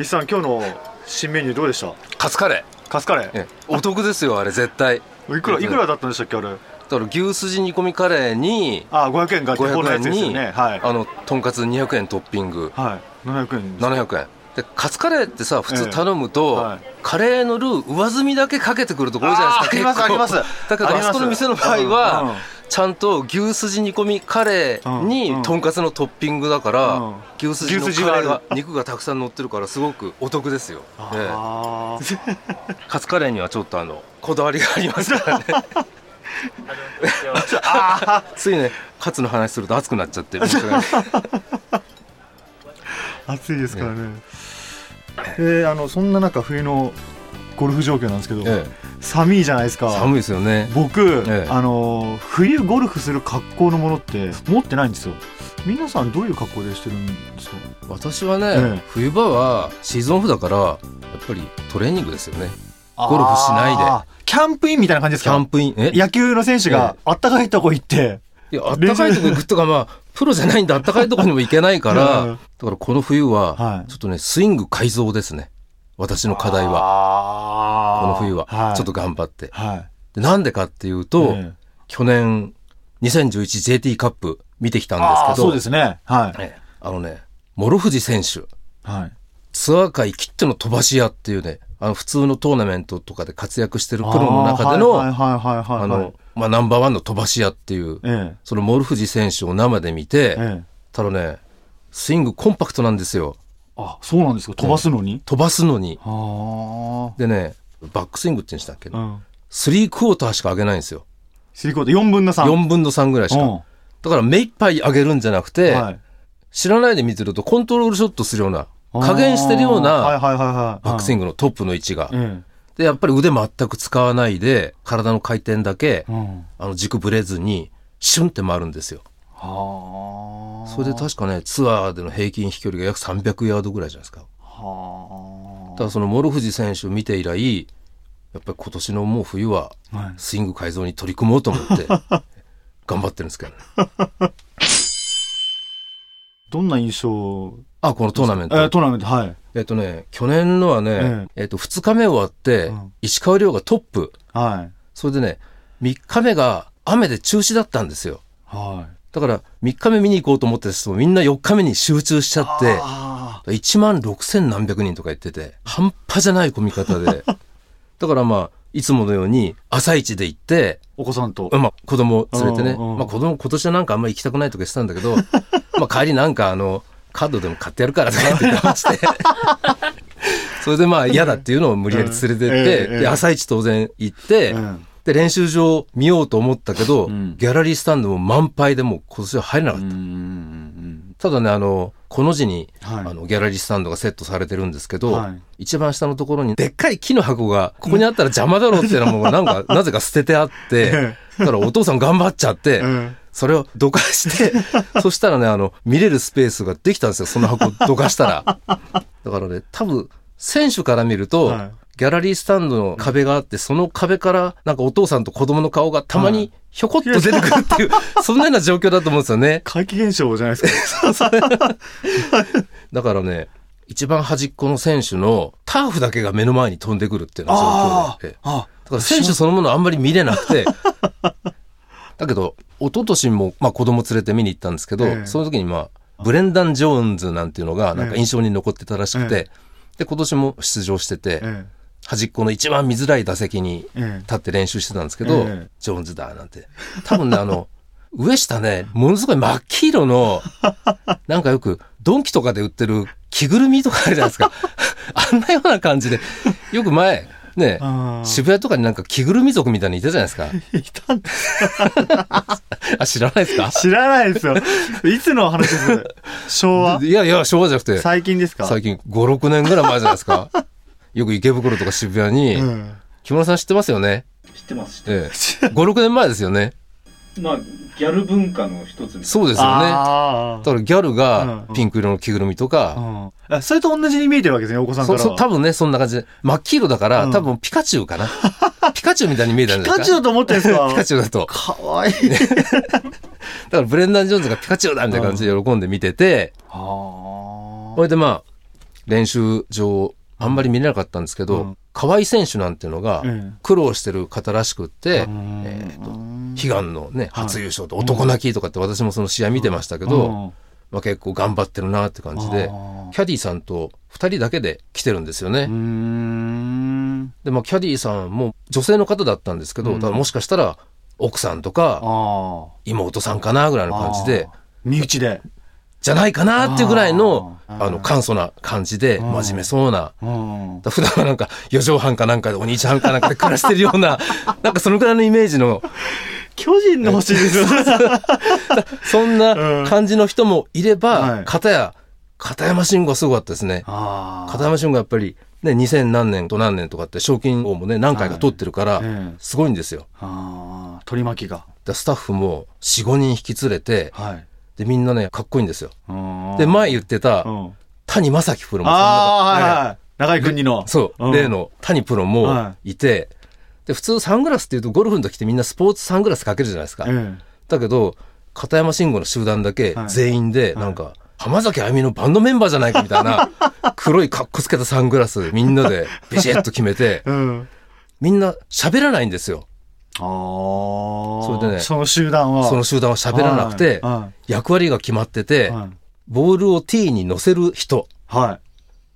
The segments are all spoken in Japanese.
石さん今日の新メニューどうでした？カツカレカツカレー。えお得ですよ、あれ絶対。ーいくらいくらだったんでしたっけあれ？だから牛すじ煮込みカレーに、あ500円が基本の500やつ円に、ですよね。はい。あの、とんかつ200円トッピング、はい。700円です。700円。で、カツカレーってさ、普通頼むと、ええはい。カレーのルー上積みだけかけてくるとこ多いじゃないですか。ありますあります。だけど、あそこの店の場合は、ちゃんと牛すじ煮込みカレーうんうん。にとんかつのトッピングだから、うん。牛すじの牛すじがある。カレーが肉がたくさん乗ってるからすごくお得ですよ、ええ。カツカレーにはちょっとあのこだわりがありますからね。ついねカツの話すると熱くなっちゃって暑いですからね。えーあのそんな中冬のゴルフ状況なんですけど、え寒いじゃないですか。え寒いですよね。僕、ええ。あの冬ゴルフする格好のものって持ってないんですよ。皆さんどういう格好でしてるんですか？私はね、ええ。冬場はシーズンオフだからやっぱりトレーニングですよね。ゴルフしないで。キャンプインみたいな感じですか？キャンプイン。え？野球の選手があったかいとこ行って、いやあったかいとこ行くとかまあプロじゃないんであったかいとこにも行けないから、うん。だからこの冬ははい。ちょっとねスイング改造ですね私の課題は。はこの冬は。はい、ちょっと頑張って。はい。でなんでかっていうと、ええ。去年 2011JT カップ見てきたんですけど。そうですね。はい、ええ。あのね諸藤選手。はい、ツアー界きっての飛ばし屋っていうねあの普通のトーナメントとかで活躍してるプロの中でのあの、まあ、ナンバーワンの飛ばし屋っていう、ええ。その諸藤選手を生で見て、ええ。ただねスイングコンパクトなんですよあそうなんですか？飛ばすのに、飛ばすのに。はでねバックスイングって言うんでしたっけ？あうん。スリークォーターしか上げないんですよ。スリーコート4分の3 4分の3ぐらいしか。うん。だから目いっぱい上げるんじゃなくて、はい。知らないで見てるとコントロールショットするような加減してるようなバックスインググのトップの位置が。えで、やっぱり腕全く使わないで、体の回転だけあの軸ぶれずに、シュンって回るんですよ。はあそれで確かね、ツアーでの平均飛距離が約300ヤードぐらいじゃないですか。はだからその諸藤選手を見て以来、やっぱり今年のもう冬は、スイング改造に取り組もうと思って、頑張ってるんですけどね。どんな印象あ、このトーナメント。えートーナメントはいえっとね、去年のはね、えっと、2日目終わってうん、石川遼がトップ。はいそれでね、3日目が雨で中止だったんですよ。はいだから、3日目見に行こうと思ってた人もみんな4日目に集中しちゃって、あ1万6千何百人とか言ってて、半端じゃない混み方で。だからまあ、いつものように朝一で行って、お子さんと。まあ子供連れてね、まあ子供今年はなんかあんまり行きたくないとか言ってたんだけど、まあ帰りなんかあの、カードでも買ってやるからとかって言ってまして。それでまあ嫌だっていうのを無理やり連れてって、朝一当然行って、うんで練習場見ようと思ったけど、ん。ギャラリースタンドも満杯でもう今年は入れなかった。うんうんただね、あの、この字に、はい。あの、ギャラリースタンドがセットされてるんですけど、はい。一番下のところに、でっかい木の箱が、ここにあったら邪魔だろうっていうのも、なんか、なぜか捨ててあって、だからお父さん頑張っちゃって、うんそれをどかして、そしたらね、あの、見れるスペースができたんですよ、その箱どかしたら。だからね、多分、選手から見ると、はいギャラリースタンドの壁があって、その壁から、なんかお父さんと子供の顔がたまにひょこっと出てくるっていう、そんなような状況だと思うんですよね。怪奇現象じゃないですか だからね、一番端っこの選手のターフだけが目の前に飛んでくるっていうような状況で。だから選手そのものあんまり見れなくて。だけど、一昨年も、まあ子供連れて見に行ったんですけど、ええその時にまあ、ブレンダン・ジョーンズなんていうのが、なんか印象に残ってたらしくて、えで、今年も出場してて、え端っこの一番見づらい打席にええ立って練習してたんですけど、ええジョーンズだ、なんて。多分ね、あの、上下ね、ものすごい真っ黄色の、なんかよく、ドンキとかで売ってる着ぐるみとかあるじゃないですか。あんなような感じで、よく前、ね渋谷とかになんか着ぐるみ族みたいにいたじゃないですか。いたんだあ、知らないですか？知らないですよ。いつの話です？昭和？いやいや、昭和じゃなくて、最近ですか？最近5、6年ぐらい前じゃないですか。よく池袋とか渋谷に、うん。木村さん知ってますよね？知ってます。知ってまええ。5、6年前ですよね？すまあギャル文化の一つみたいそうですよね。あだからギャルがうん。ピンク色の着ぐるみとか、ああそれと同じに見えてるわけですね、お子さんかそら多分ね、そんな感じで。真っ黄色だから、うん。多分ピカチュウかな。ピカチュウみたいに見えたんですか？ピカチュウだと思ってるんですか？ピカチュウだと。かわいい。だからブレンダン・ジョーンズがピカチュウだみたいな感じで喜んで見てて、あ。それでまあ、練習場、あんまり見れなかったんですけど、うん。河合選手なんていうのがええ苦労してる方らしくって、うん。えーと悲願のね、初優勝と男泣きとかって私もその試合見てましたけど、うん。まあ、結構頑張ってるなって感じで、あキャディさんと2人だけで来てるんですよね。で、まあ、キャディさんも女性の方だったんですけど、うん。もしかしたら奥さんとかあ妹さんかなぐらいの感じで、身内でじゃないかなっていうぐらいの、あの、簡素な感じで、うん。真面目そうな、うん。普段はなんか、四畳半かなんかでお兄ちゃんかなんかで 暮らしてるような、なんかそのぐらいのイメージの、巨人の星ですよ。ね そんな感じの人もいれば、はい。片や、片山慎吾はすごかったですね。片山慎吾はやっぱり、ね、2000何年と何年とかって賞金王もね、何回か取ってるから、ええ。すごいんですよ。取り巻きが。でスタッフも4、5人引き連れて、はいで、みんなね、かっこいいんですよ。うんで、前言ってたう、ん谷正樹プロもそんなああ、はい。長井国の。そう、ん例。の谷プロもはいて、で、普通サングラスっていうとゴルフの時ってみんなスポーツサングラスかけるじゃないですか。えだけど、片山慎吾の集団だけはい全員で、なんか、浜崎あゆみのバンドメンバーじゃないかみたいな、黒いカッコつけたサングラスみんなでビシッと決めて。みんな喋らないんですよ。ああ。それでねその集団は。その集団は喋らなくて、は役割が決まってい。て、はい。ボールをティーに乗せる人、はい。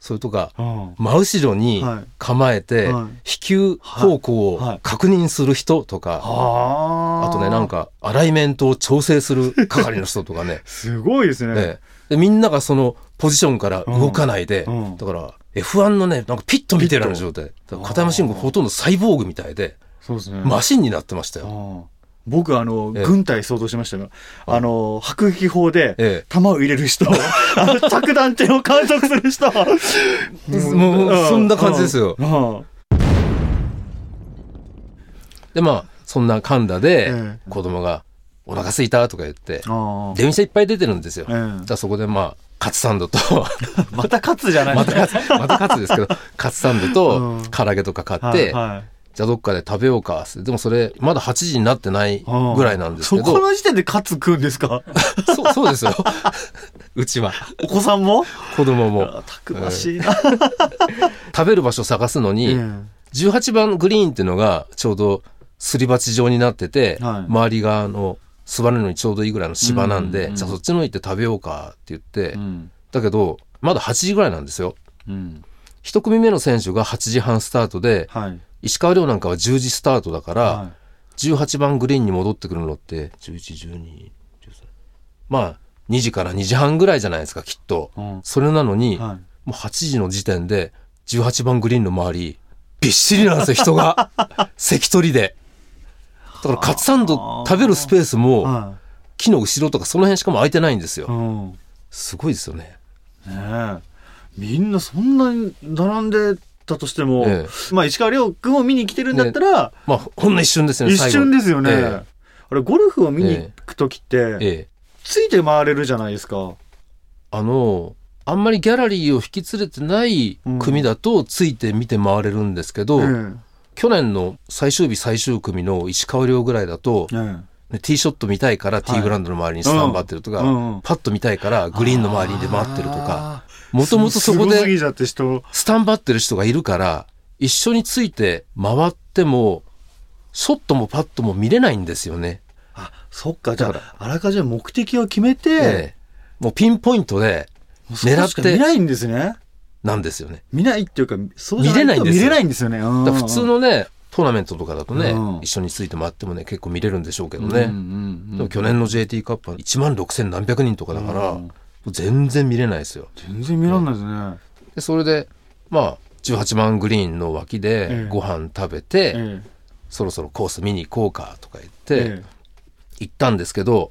それとか、うん。真後ろにはい構えて、はい飛球方向はいはいを確認する人とか、はあ。あとね、なん。か、アライメントを調整する 係の人とかね、すごいですね。ええでみんながそのポジションから動かないで、だから F1 のね、なんかピット見てるような状態。片山慎吾ほとんどサイボーグみたいで、そうですね。マシンになってましたよ。僕、あの、ええ。軍隊想像しましたが、あの、迫撃砲で、ええ。弾を入れる人、あの着弾点を観測する人。もうそんな感じですよ。で、まあ、そんなカンダでええ。子供がお腹すいたとか言って、ああ。電車いっぱい出てるんですよ。ええ。じゃあそこでまあ、カツサンドと、また勝つじゃない。またカツ、またカツですけど、カツサンドうとん。唐揚げとか買はいって、はいじゃあどっかで食べようか。でもそれ、まだ8時になってないぐらいなんですけそこど、の時点でカツ食うんですか？そうそうですよ。うちは。お子さんも？子供も。あたくましいな。食べる場所探すのに、18番グリーンっていうのがちょうどすり鉢状になってて、はい周りがあの座るのにちょうどいいぐらいの芝なんで、うんうんじゃあそっちの行って食べようかって言って、うんだけどまだ8時ぐらいなんですよ。うん一組目の選手が8時半スタートで、はい。石川遼なんかは10時スタートだから、は18番グリーンに戻ってくるのって11、12、13まあ2時から2時半ぐらいじゃないですかきっと。いうん。それなのに、はい。もう8時の時点で18番グリーンの周りびっしりなんですよ人が。関取で。だからカツサンド食べるスペースもは木の後ろとかその辺しかも空いてないんですい。うよん。ねすごいですよねえ。みんなそんなに並んでたとしても、えまあ石川遼君を見に来てるんだったら、まあほんの一瞬ですよね一瞬ですよね。最後えあれ、ゴルフを見に行くときって、ええ。ついて回れるじゃないですか。あのあんまりギャラリーを引き連れてない組だとついて見て回れるんですけど、え去年の最終日最終組の石川遼ぐらいだとえ、え。ね、ティーショット見たいからティーグラウンドの周りにスタンバってるとか、うんうんパッと見たいからグリーンの周りにで回ってるとか、あもともとそこでスタンバってる人がいるから、一緒について回っても、ショットもパットも見れないんですよね。あ、そっか、じゃあ、あらかじめ目的を決めて、ええもうピンポイントで狙狙っってて見ないんですね。なんですよね。見ないっていうか、そうじゃ見れないんですよ見れないんですよね。普通のね、トーナメントとかだとね、うん一緒について回ってもね、結構見れるんでしょうけどうんね。うんうんでも去年の JT カップは1万6千何百人とかだから、うん全然見れないですよ。全然見らんないですね。で、それで、まあ、18番グリーンの脇えでえご飯食べて、えそろそろコース見に行こうかとか言っえて、行ったんですけど、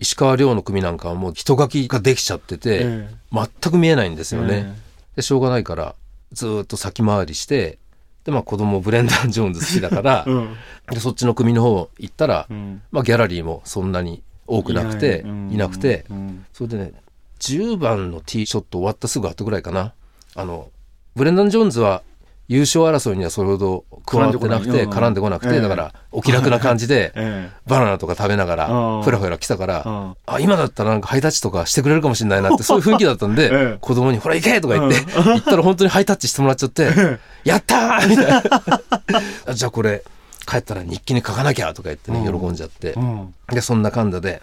石川遼の組なんかはもう人書きができちゃってて、え全く見えないんですえよね。で、しょうがないから、ずーっと先回りして、で、まあ子供ブレンダー・ジョーンズ好きだからえ、うん。でそっちの組の方行ったら、うん。まあギャラリーもそんなに多くなくて、うん。いなくて、うん。それでね、10番のティーショット終わったすぐ後ぐらいかな。あの、ブレンダン・ジョーンズは優勝争いにはそれほど加わってなくて、絡絡んでこなくて、だから、お気楽な感じで、えバナナとか食べながらう、ん。ふらふら来たかえら、うん。あ、今だったらなんかハイタッチとかしてくれるかもしれないなって、そういう雰囲気だったんで、ええ。子供に、ほら行けとか言って、行ったら本当にハイタッチしてもらっちゃって、やったーみたいな。あじゃあこれ、帰ったら日記に書かなきゃとか言ってね、うん。喜んじゃって。う。ん。で、そんなかんだで、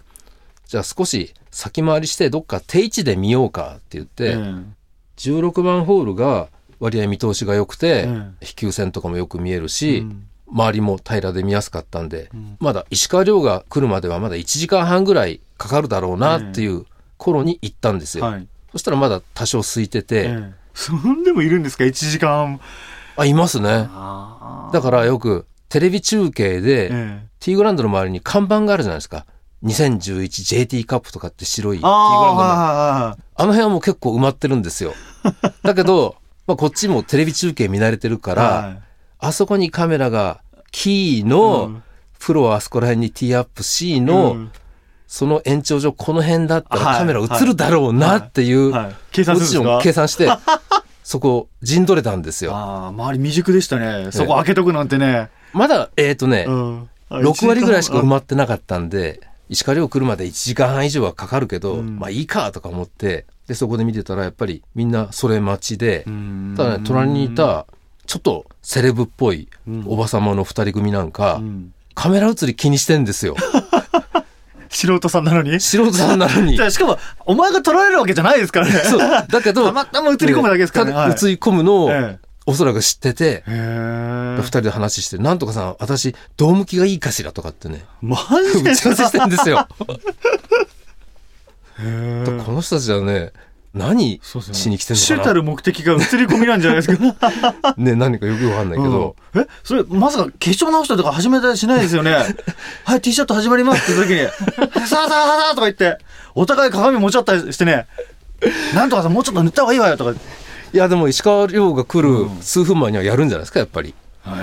じゃあ少し先回りしてどっか定位置で見ようかって言って、え16番ホールが割合見通しが良くて、うん。飛球線とかもよく見えるし、うん。周りも平らで見やすかったんで、ん。まだ石川遼が来るまではまだ1時間半ぐらいかかるだろうなっていう頃に行ったんですよ。はい。そしたらまだ多少空いてて、ええそんでもいるんですか？1時間あ、いますね。あだからよくテレビ中継で、ええ。ティーグラウンドの周りに看板があるじゃないですか。2011JT カップとかって白いティーグラあウンドの。ああの辺はもう結構埋まってるんですよ。だけど、まあ、こっちもテレビ中継見慣れてるから、はい。あそこにカメラがキーうのん、プロはあそこら辺にティーアップ C の、うん。その延長上この辺だったはいらカメラ映るだろうなっていう、はい。計算ポジションするんですか？計算して、そこ陣取れたんですよ。ああ周り未熟でしたね。そこ開けとくなんてね。まだ、えっ、とね、うん。6割ぐらいしか埋まってなかったんで、石川遼来るまで1時間半以上はかかるけど、うん。まあいいかとか思って、で、そこで見てたらやっぱりみんなそれ待ちで、うん。ただね、隣にいた、ちょっとセレブっぽいうん。おばさまの二人組なんか、うん。カメラ映り気にしてんですよ。素人さんなのに？素人さんなのに。しかもお前が撮られるわけじゃないですからね。そう。だけど、たまたま映り込むだけですからね。はい。映り込むのを、えおそらく知ってて、二人で話して、なんとかさん、私、どう向きがいいかしらとかってね、マジで打ち合わせしてんですよ。この人たちはね、何しに来てんのかな？主たる目的が映り込みなんじゃないですか？ね、何かよくわかんないけど、うん。えそれまさか化粧直したとか始めたりしないですよね？はい、ティーショット始まりますって時に、さあさあさあさあとか言って、お互い鏡持ち合ったりしてね、なんとかさ、もうちょっと塗った方がいいわよとか。いや、でも石川遼が来るうん。数分前にはやるんじゃないですか、やっぱり。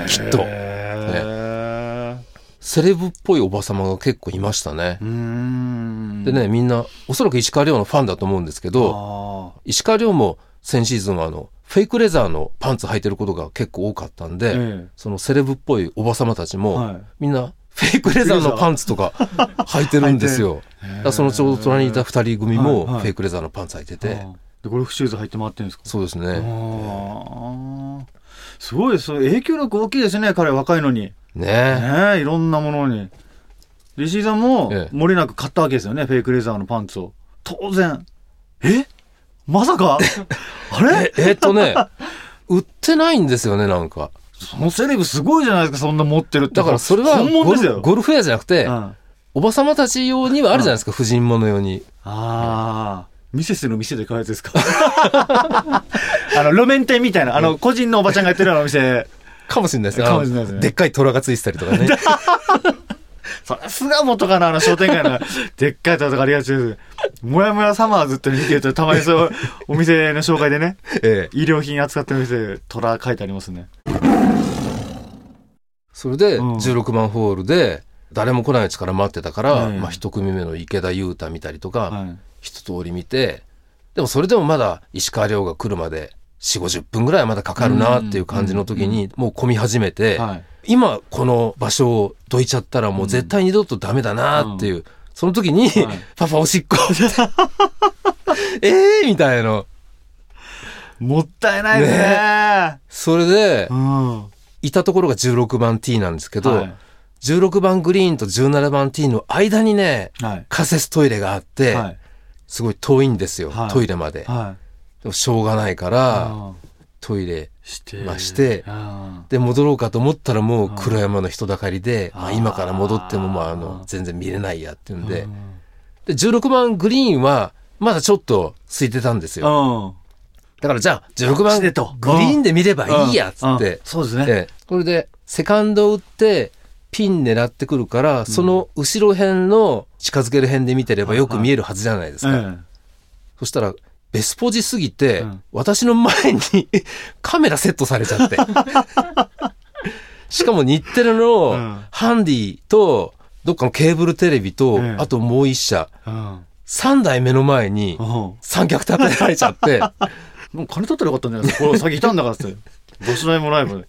きっと。へセレブっぽいおばさまが結構いましたね。でね、みんな、おそらく石川遼のファンだと思うんですけど、あ石川遼も先シーズンはあの、フェイクレザーのパンツ履いてることが結構多かったんで、ーえ。そのセレブっぽいおばさまたちも、はい。みんなフェイクレザーのパンツとか履いてるんですよ。えだそのちょうど隣にいた二人組もはいはい。フェイクレザーのパンツ履いてて、あで、ゴルフシューズ履いて回ってるんですか？あそうですね。ーすごいです。影響力大きいですね、彼若いのに。ねねえ、いろんなものに。で石井さんもええ、漏れなく買ったわけですよね、フェイクレザーのパンツを。当然。え？まさか？あれ？え、えっとね、売ってないんですよね、なんか。そのセレブすごいじゃないですか、そんな持ってるって。だからそれはゴ。ルフウェアじゃなくて、うんおばさまたち用にはあるじゃないですか、婦人物用に。ああ。ミセスの店で買うやつですか？あの、路面店みたいな、あの、個人のおばちゃんがやってるようなお店。かもしれないですね。かもしれないですねでっかい虎がついてたりとかね。さすが元かな、あの商店街の、でっかいとかありがちです。もやもやサマーズって見てると、たまにそう、お店の紹介でね、ええ。医療品扱ってる店、虎書いてありますね。それで、うん16番ホールで、誰も来ないうちから待ってたから、ええまあ一組目の池田勇太見たりとか、はい。一通り見て、でもそれでもまだ石川遼が来るまで4、50分ぐらいはまだかかるなっていう感じの時に、もう混み始めて、はい。今この場所をどいちゃったらもう絶対二度とダメだなっていう、その時に、はいパパおしっこ ええみたいな。もったいないですね。それでう、ん。いたところが16番 T なんですけど、はい16番グリーンと17番 T の間にね、はい。仮設トイレがあって、はい。すごい遠いんですよ、はい。トイレまで。はでもしょうがないかい。ら、あトイレーしてまあしてあで戻ろうかと思ったらもう黒山の人だかりで、まあ、今から戻ってもまああの全然見れないやっていうんーで、で16番グリーンはまだちょっと空いてたんですよ。うん。だからじゃあ16番グリーンで見ればいいやっつって、そうですね。ええ。これでセカンド打ってピン狙ってくるから、その後ろ辺の近づける辺で見てればよく見えるはずじゃないですか。えそしたら、ベスポジすぎて、うん私の前に カメラセットされちゃって。しかも日テレうのんハンディと、どっかのケーブルテレビと、ええあともう一社、えうん。3台目の前にうん三脚立てられちゃって、もう金取ったらよかったんじゃないですか。これ先いたんだからって。どしないもないもんね。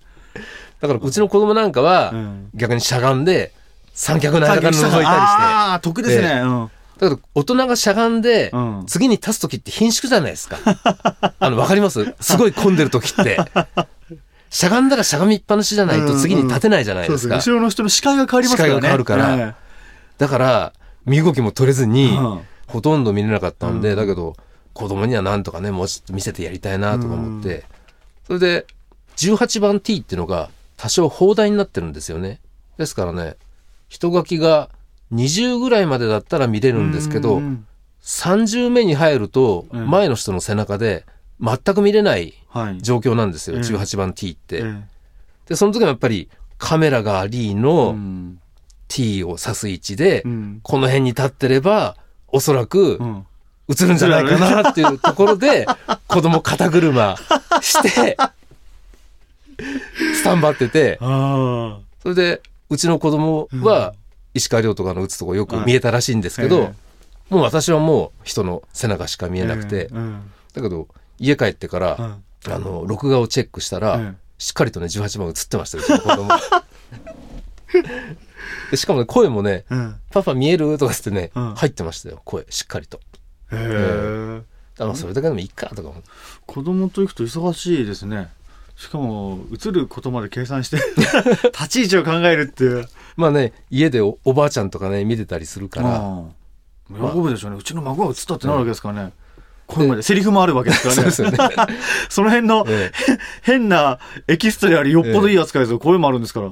だからうちの子供なんかは、うん逆にしゃがんで三脚の間から覗いたりしてああ、得ですね。うん。だけど大人がしゃがんで、うん次に立つ時って貧縮じゃないですか。あの、わかります？すごい混んでる時って。しゃがんだらしゃがみっぱなしじゃないと次に立てないじゃないですすね。でか。後ろの人の視界が変わりますからね。視界が変わるからえだから、身動きも取れずに、うんほとんど見れなかったんで、うんだけど、子供にはなんとかね、もうちょっと見せてやりたいなとか思って、それで、18番 T っていうのが多少放題になってるんですよね。ですからね、人書きが20ぐらいまでだったら見れえるんですけど、うん30目に入ると、うん前の人の背中で全く見れないはい。状況なんですよ、うん18番 T って。えで、その時はやっぱりカメラがありえのうん。T を指す位置で、うん。この辺に立ってれば、おそらくうん。映るんじゃないかなっていうところで、子供肩車して、スタンバってて、あそれで、うちの子供は、石川遼とかの打つとこよく見えたらしいんですけど、はいもう私はもう人の背中しか見あ。えなくて、うんだけど、家帰ってから、うんあの、録画をチェックしたら、うんしっかりとね、18番映ってましたよ、うちの子供。でしかもね、声もね、うん。パパ見える？とかってね、うん入ってましたよ、声、しっかりと。へえ。だからそれだけでもいいか、とか。子供と行くと忙しいですね。しかも、映ることまで計算して、立ち位置を考えるっていう。まあね、家でおおばあちゃんとかね、見てたりするから、うん喜ぶでしょうね。うちの孫が映ったってなるわけですからね。声まで、セリフもあるわけですからね。そね。その辺の、ええ変なエキストラよりよっぽどいい扱いですよ。声もあるんですから。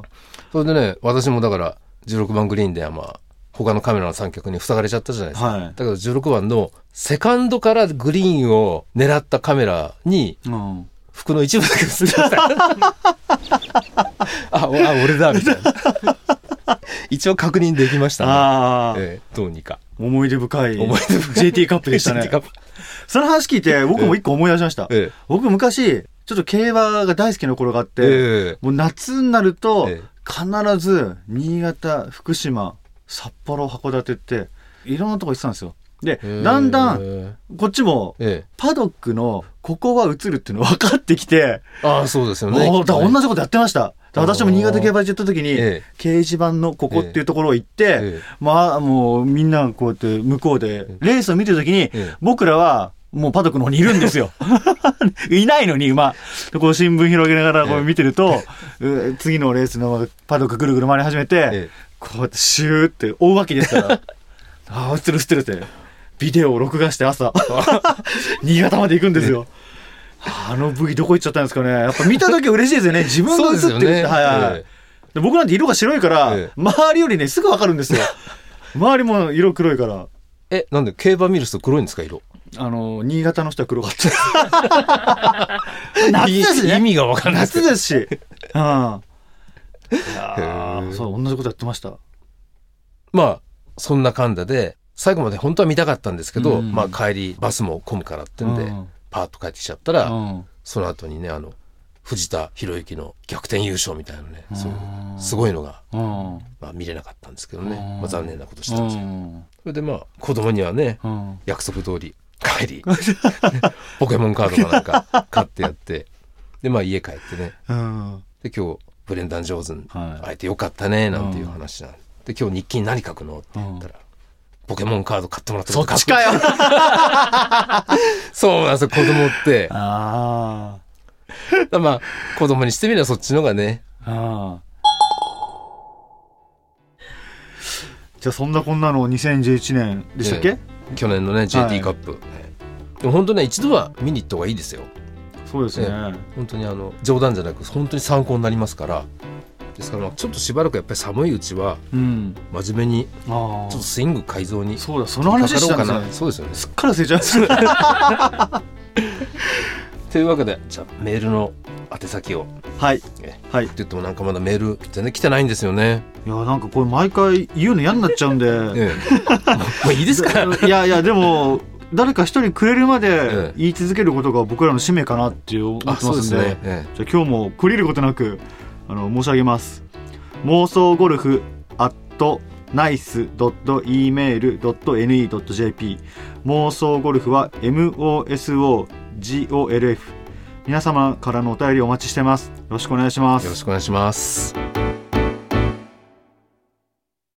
それでね、私もだから、16番グリーンではまあ、他のカメラの三脚に塞がれちゃったじゃないですか。はいだけど16番のセカンドからグリーンを狙ったカメラに、うん。服の一部だけ映ってた。あ、俺だ、みたいな。一応確認できましたね。ええどうにか。思い出深い。思い出 JT カップでしたねその話聞いて、僕も一個思い出しました。え僕昔、ちょっと競馬が大好きな頃があって、ええもう夏になるとええ、必ず、新潟、福島、札幌、函館って、いろんなとこ行ってたんですよ。で、えだんだん、えこっちも、えパドックの、ここは映るっていうの分かってきて、ああ、そうですよね。だ同じことやってました。で私も新潟競馬場行った時に、ええ掲示板のここっていうところ行って、ええまあ、もうみんながこうやって向こうで、レースを見てる時に、ええ僕らは、もうパドックの方にいるんですよ。いないのに、馬。でこう新聞広げながらこう見てると、う次のレースのパドックぐるぐる回り始めて、ええこうやってシューって追うわけですから。ああ、映ってる映ってるって。ビデオを録画して朝、新潟まで行くんですよ。あの武器どこ行っちゃったんですかね。やっぱ見た時嬉しいですよね。自分が映ってるねはいはい。僕なんて色が白いから、ええ周りよりね、すぐわかるんですよ。周りも色黒いから。え、なんで競馬見る人黒いんですか、色？あの、新潟の人は黒かった。夏ですね。意味がわかんないです夏ですし。うん。いやそう、同じことやってました。まあ、そんなかんだで、最後まで本当は見たかったんですけど、うんまあ帰りバスも混むからってんで、うんパーッと帰ってきちゃったら、うんその後にね、あの、藤田博之の逆転優勝みたいなね、そういううんすごいのが、うん。まあ見れなかったんですけどね、うんまあ残念なことしうたんですよ。ん。それでまあ、子供にはね、うん。約束通り帰り、ポケモンカードかなんか買ってやって、でまあ家帰ってね、うん。で今日ブレンダン・ジョーズンはい会えてよかったね、なんていう話なんで、今日日記に何書くのって言ったら、ポケモンカード買ってもらったそっちかよ。そうなんですよ、子供って。あまあ、子供にしてみればそっちのがね。あ。ああ。じゃあそんなこんなの2011年でしたっけ、え去年のね、JT カップ。でも本当ね、一度は見に行った方がいいですよ。そうですね。本当にあの、冗談じゃなく、本当に参考になりますから。ですから、まあちょっとしばらくやっぱり寒いうちは、うん。真面目に、ああちょっと。スイング改造に。そうだ、その話しろうかな。そうですよね。すっから忘れちゃいました。というわけで、じゃあメールの宛先を。はい。えはい。って言ってもなんかまだメール全然来てないんですよね。いや、なんかこれ毎回言うの嫌になっちゃうんで。ええ。もういいですか いやいや、でも、誰か一人くれるまえでえ言い続けることが僕らの使命かなって思ってあ、ますんで。そうですね。えじゃあ今日も懲りることなく、あの、申し上げます。妄想ゴルフ at nice.email.ne.jp 妄想ゴルフは MOSOGOLF 皆様からのお便りお待ちしてますよろしくお願いしますよろしくお願いします。